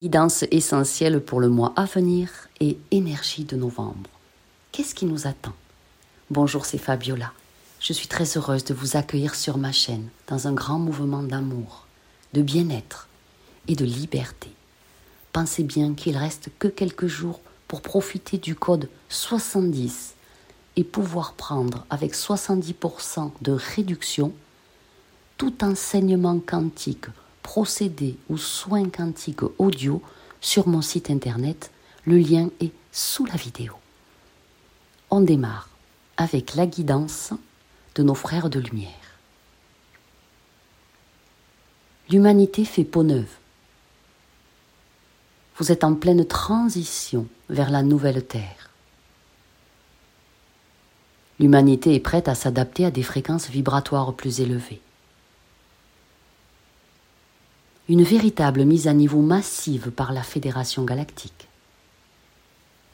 Guidance essentielle pour le mois à venir et énergie de novembre. Qu'est-ce qui nous attend? Bonjour, c'est Fabiola. Je suis très heureuse de vous accueillir sur ma chaîne dans un grand mouvement d'amour, de bien-être et de liberté. Pensez bien qu'il reste que quelques jours pour profiter du code 70 et pouvoir prendre avec 70% de réduction tout enseignement quantique procédés ou soins quantiques audio sur mon site internet. Le lien est sous la vidéo. On démarre avec la guidance de nos frères de lumière. L'humanité fait peau neuve. Vous êtes en pleine transition vers la nouvelle Terre. L'humanité est prête à s'adapter à des fréquences vibratoires plus élevées une véritable mise à niveau massive par la Fédération galactique.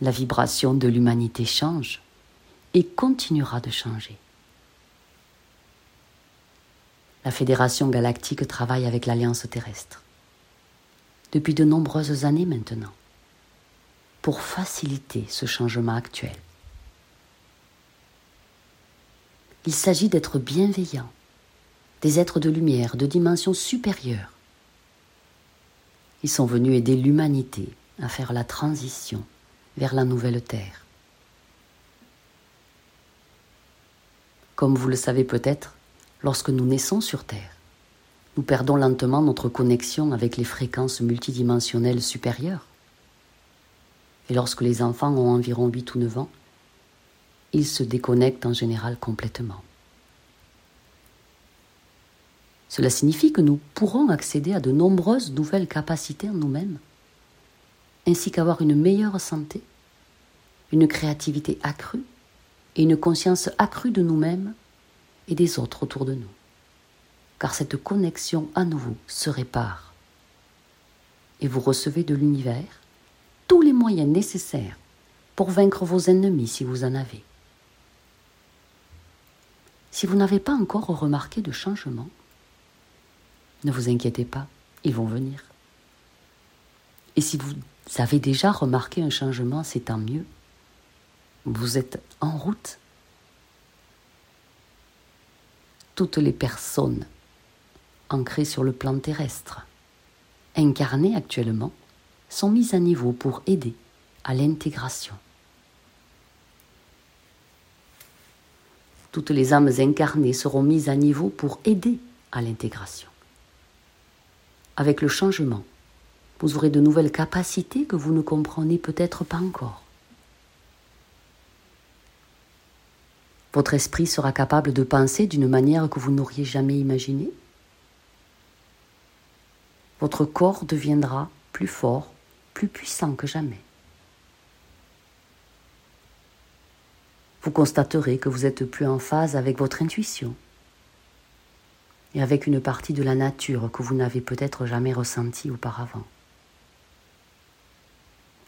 La vibration de l'humanité change et continuera de changer. La Fédération galactique travaille avec l'Alliance terrestre depuis de nombreuses années maintenant pour faciliter ce changement actuel. Il s'agit d'être bienveillants, des êtres de lumière de dimension supérieure ils sont venus aider l'humanité à faire la transition vers la nouvelle Terre. Comme vous le savez peut-être, lorsque nous naissons sur Terre, nous perdons lentement notre connexion avec les fréquences multidimensionnelles supérieures. Et lorsque les enfants ont environ 8 ou 9 ans, ils se déconnectent en général complètement. Cela signifie que nous pourrons accéder à de nombreuses nouvelles capacités en nous-mêmes, ainsi qu'avoir une meilleure santé, une créativité accrue et une conscience accrue de nous-mêmes et des autres autour de nous. Car cette connexion à nouveau se répare. Et vous recevez de l'univers tous les moyens nécessaires pour vaincre vos ennemis si vous en avez. Si vous n'avez pas encore remarqué de changement, ne vous inquiétez pas, ils vont venir. Et si vous avez déjà remarqué un changement, c'est tant mieux. Vous êtes en route. Toutes les personnes ancrées sur le plan terrestre, incarnées actuellement, sont mises à niveau pour aider à l'intégration. Toutes les âmes incarnées seront mises à niveau pour aider à l'intégration avec le changement, vous aurez de nouvelles capacités que vous ne comprenez peut-être pas encore. Votre esprit sera capable de penser d'une manière que vous n'auriez jamais imaginée. Votre corps deviendra plus fort, plus puissant que jamais. Vous constaterez que vous êtes plus en phase avec votre intuition et avec une partie de la nature que vous n'avez peut-être jamais ressentie auparavant.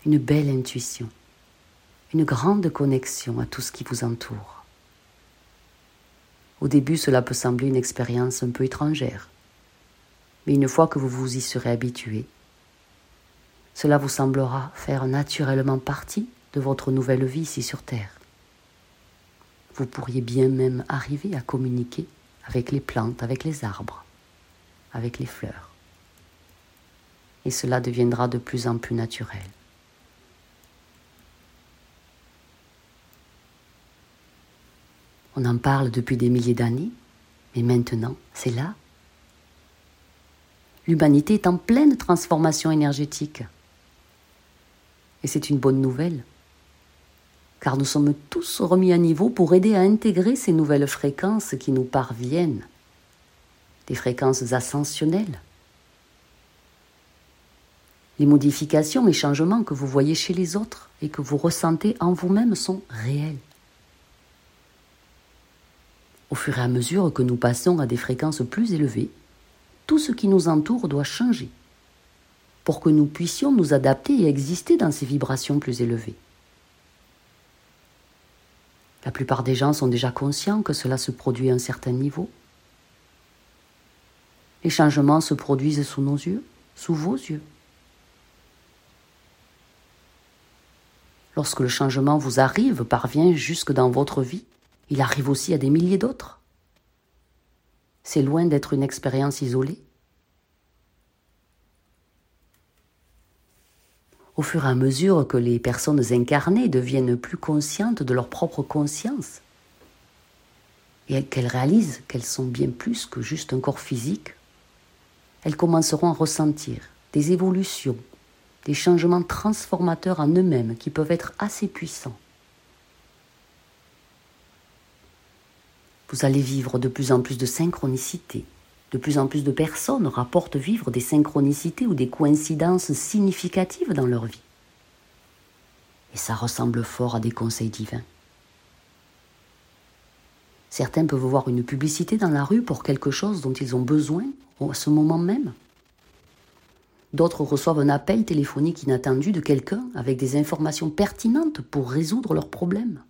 Une belle intuition, une grande connexion à tout ce qui vous entoure. Au début, cela peut sembler une expérience un peu étrangère, mais une fois que vous vous y serez habitué, cela vous semblera faire naturellement partie de votre nouvelle vie ici sur Terre. Vous pourriez bien même arriver à communiquer avec les plantes, avec les arbres, avec les fleurs. Et cela deviendra de plus en plus naturel. On en parle depuis des milliers d'années, mais maintenant, c'est là. L'humanité est en pleine transformation énergétique. Et c'est une bonne nouvelle car nous sommes tous remis à niveau pour aider à intégrer ces nouvelles fréquences qui nous parviennent, des fréquences ascensionnelles. Les modifications et changements que vous voyez chez les autres et que vous ressentez en vous-même sont réels. Au fur et à mesure que nous passons à des fréquences plus élevées, tout ce qui nous entoure doit changer pour que nous puissions nous adapter et exister dans ces vibrations plus élevées. La plupart des gens sont déjà conscients que cela se produit à un certain niveau. Les changements se produisent sous nos yeux, sous vos yeux. Lorsque le changement vous arrive, parvient jusque dans votre vie, il arrive aussi à des milliers d'autres. C'est loin d'être une expérience isolée. Au fur et à mesure que les personnes incarnées deviennent plus conscientes de leur propre conscience, et qu'elles réalisent qu'elles sont bien plus que juste un corps physique, elles commenceront à ressentir des évolutions, des changements transformateurs en eux-mêmes qui peuvent être assez puissants. Vous allez vivre de plus en plus de synchronicité. De plus en plus de personnes rapportent vivre des synchronicités ou des coïncidences significatives dans leur vie. Et ça ressemble fort à des conseils divins. Certains peuvent voir une publicité dans la rue pour quelque chose dont ils ont besoin à ce moment même. D'autres reçoivent un appel téléphonique inattendu de quelqu'un avec des informations pertinentes pour résoudre leurs problèmes.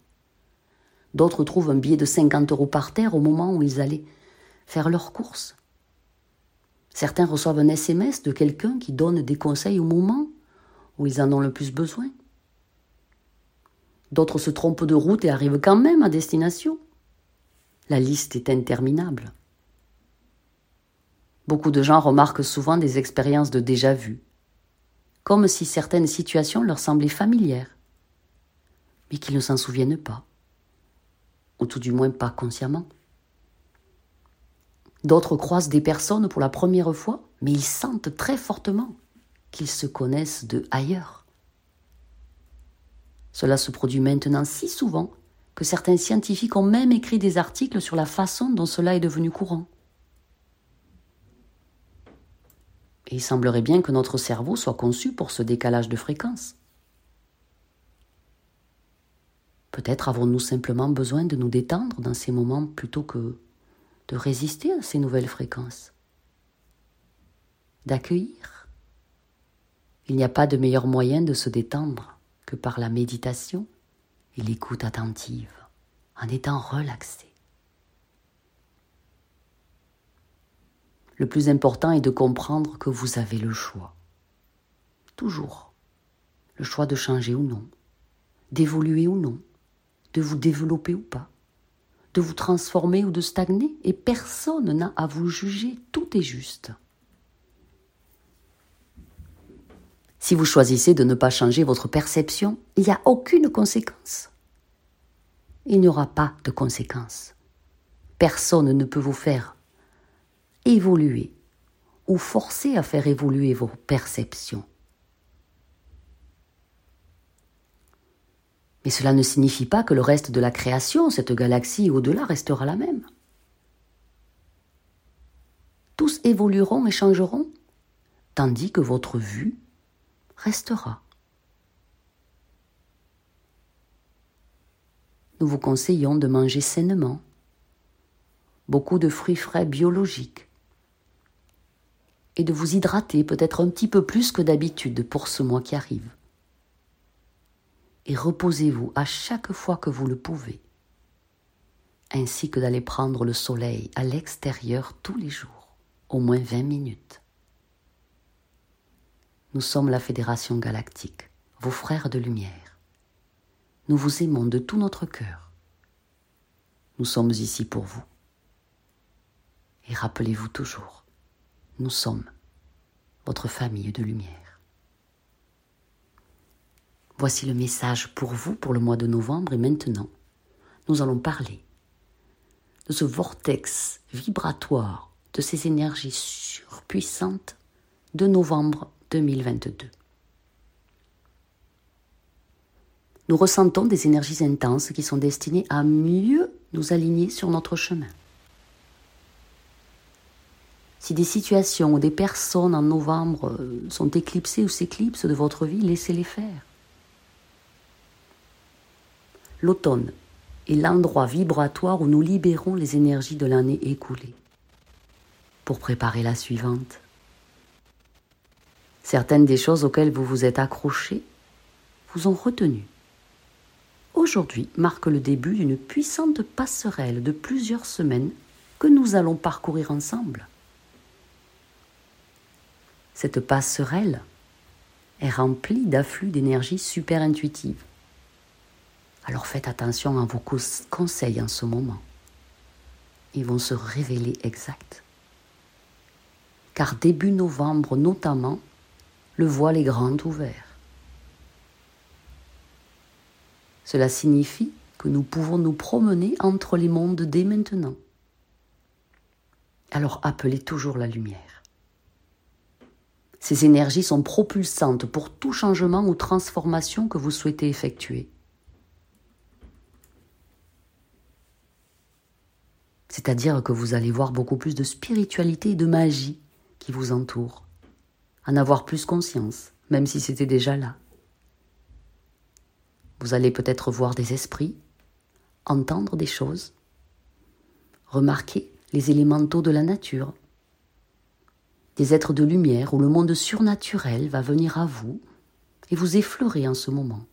D'autres trouvent un billet de 50 euros par terre au moment où ils allaient faire leurs courses. Certains reçoivent un SMS de quelqu'un qui donne des conseils au moment où ils en ont le plus besoin. D'autres se trompent de route et arrivent quand même à destination. La liste est interminable. Beaucoup de gens remarquent souvent des expériences de déjà-vu, comme si certaines situations leur semblaient familières, mais qu'ils ne s'en souviennent pas, ou tout du moins pas consciemment. D'autres croisent des personnes pour la première fois, mais ils sentent très fortement qu'ils se connaissent de ailleurs. Cela se produit maintenant si souvent que certains scientifiques ont même écrit des articles sur la façon dont cela est devenu courant. Et il semblerait bien que notre cerveau soit conçu pour ce décalage de fréquence. Peut-être avons-nous simplement besoin de nous détendre dans ces moments plutôt que de résister à ces nouvelles fréquences. D'accueillir. Il n'y a pas de meilleur moyen de se détendre que par la méditation et l'écoute attentive, en étant relaxé. Le plus important est de comprendre que vous avez le choix. Toujours. Le choix de changer ou non, d'évoluer ou non, de vous développer ou pas, de vous transformer ou de stagner, et personne n'a à vous juger, tout est juste. Si vous choisissez de ne pas changer votre perception, il n'y a aucune conséquence. Il n'y aura pas de conséquence. Personne ne peut vous faire évoluer ou forcer à faire évoluer vos perceptions. Mais cela ne signifie pas que le reste de la création, cette galaxie au-delà, restera la même. Tous évolueront et changeront, tandis que votre vue restera. Nous vous conseillons de manger sainement, beaucoup de fruits frais biologiques, et de vous hydrater peut-être un petit peu plus que d'habitude pour ce mois qui arrive. Et reposez-vous à chaque fois que vous le pouvez, ainsi que d'aller prendre le soleil à l'extérieur tous les jours, au moins 20 minutes. Nous sommes la Fédération galactique, vos frères de lumière. Nous vous aimons de tout notre cœur. Nous sommes ici pour vous. Et rappelez-vous toujours, nous sommes votre famille de lumière. Voici le message pour vous pour le mois de novembre et maintenant, nous allons parler de ce vortex vibratoire, de ces énergies surpuissantes de novembre 2022. Nous ressentons des énergies intenses qui sont destinées à mieux nous aligner sur notre chemin. Si des situations ou des personnes en novembre sont éclipsées ou s'éclipsent de votre vie, laissez-les faire. L'automne est l'endroit vibratoire où nous libérons les énergies de l'année écoulée pour préparer la suivante. Certaines des choses auxquelles vous vous êtes accrochés vous ont retenu. Aujourd'hui marque le début d'une puissante passerelle de plusieurs semaines que nous allons parcourir ensemble. Cette passerelle est remplie d'afflux d'énergie super intuitive Alors faites attention à vos conseils en ce moment. Ils vont se révéler exacts. Car début novembre notamment, le voile est grand ouvert. Cela signifie que nous pouvons nous promener entre les mondes dès maintenant. Alors appelez toujours la lumière. Ces énergies sont propulsantes pour tout changement ou transformation que vous souhaitez effectuer. C'est-à-dire que vous allez voir beaucoup plus de spiritualité et de magie qui vous entoure, en avoir plus conscience, même si c'était déjà là. Vous allez peut-être voir des esprits, entendre des choses, remarquer les élémentaux de la nature, des êtres de lumière où le monde surnaturel va venir à vous et vous effleurer en ce moment.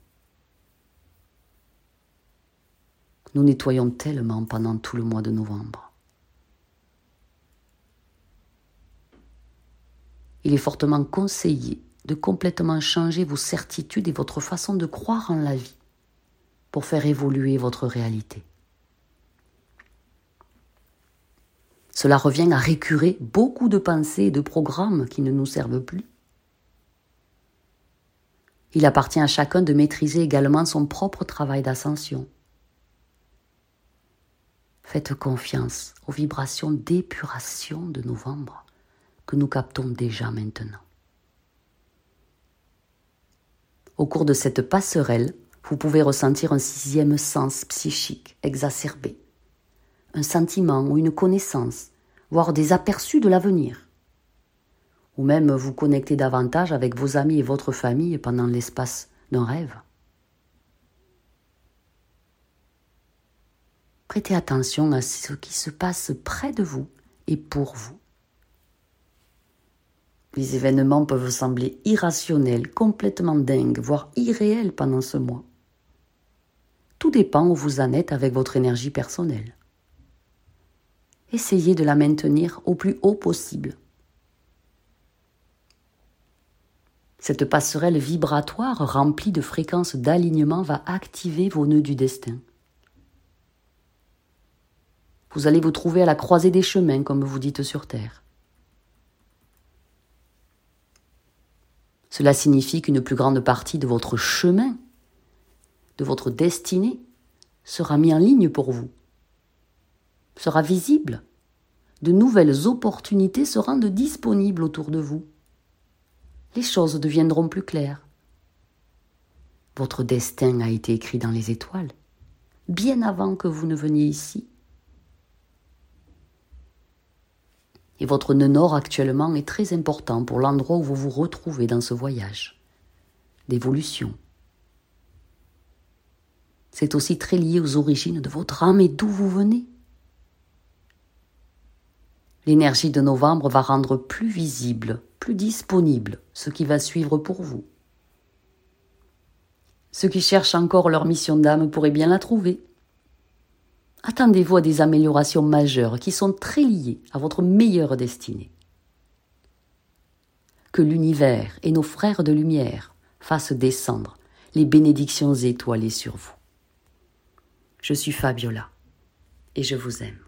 Nous nettoyons tellement pendant tout le mois de novembre. Il est fortement conseillé de complètement changer vos certitudes et votre façon de croire en la vie pour faire évoluer votre réalité. Cela revient à récurer beaucoup de pensées et de programmes qui ne nous servent plus. Il appartient à chacun de maîtriser également son propre travail d'ascension. Faites confiance aux vibrations d'épuration de novembre que nous captons déjà maintenant. Au cours de cette passerelle, vous pouvez ressentir un sixième sens psychique exacerbé un sentiment ou une connaissance, voire des aperçus de l'avenir. Ou même vous connecter davantage avec vos amis et votre famille pendant l'espace d'un rêve. Prêtez attention à ce qui se passe près de vous et pour vous. Les événements peuvent sembler irrationnels, complètement dingues, voire irréels pendant ce mois. Tout dépend où vous en êtes avec votre énergie personnelle essayez de la maintenir au plus haut possible. Cette passerelle vibratoire remplie de fréquences d'alignement va activer vos nœuds du destin. Vous allez vous trouver à la croisée des chemins, comme vous dites sur Terre. Cela signifie qu'une plus grande partie de votre chemin, de votre destinée, sera mis en ligne pour vous sera visible. De nouvelles opportunités se rendent disponibles autour de vous. Les choses deviendront plus claires. Votre destin a été écrit dans les étoiles, bien avant que vous ne veniez ici. Et votre nœud nord actuellement est très important pour l'endroit où vous vous retrouvez dans ce voyage d'évolution. C'est aussi très lié aux origines de votre âme et d'où vous venez. L'énergie de novembre va rendre plus visible, plus disponible ce qui va suivre pour vous. Ceux qui cherchent encore leur mission d'âme pourraient bien la trouver. Attendez-vous à des améliorations majeures qui sont très liées à votre meilleure destinée. Que l'univers et nos frères de lumière fassent descendre les bénédictions étoilées sur vous. Je suis Fabiola et je vous aime.